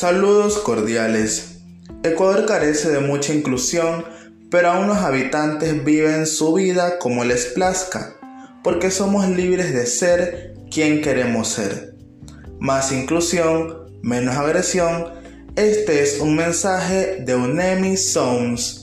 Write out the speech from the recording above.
Saludos cordiales. Ecuador carece de mucha inclusión, pero aún los habitantes viven su vida como les plazca, porque somos libres de ser quien queremos ser. Más inclusión, menos agresión. Este es un mensaje de Unemi Sounds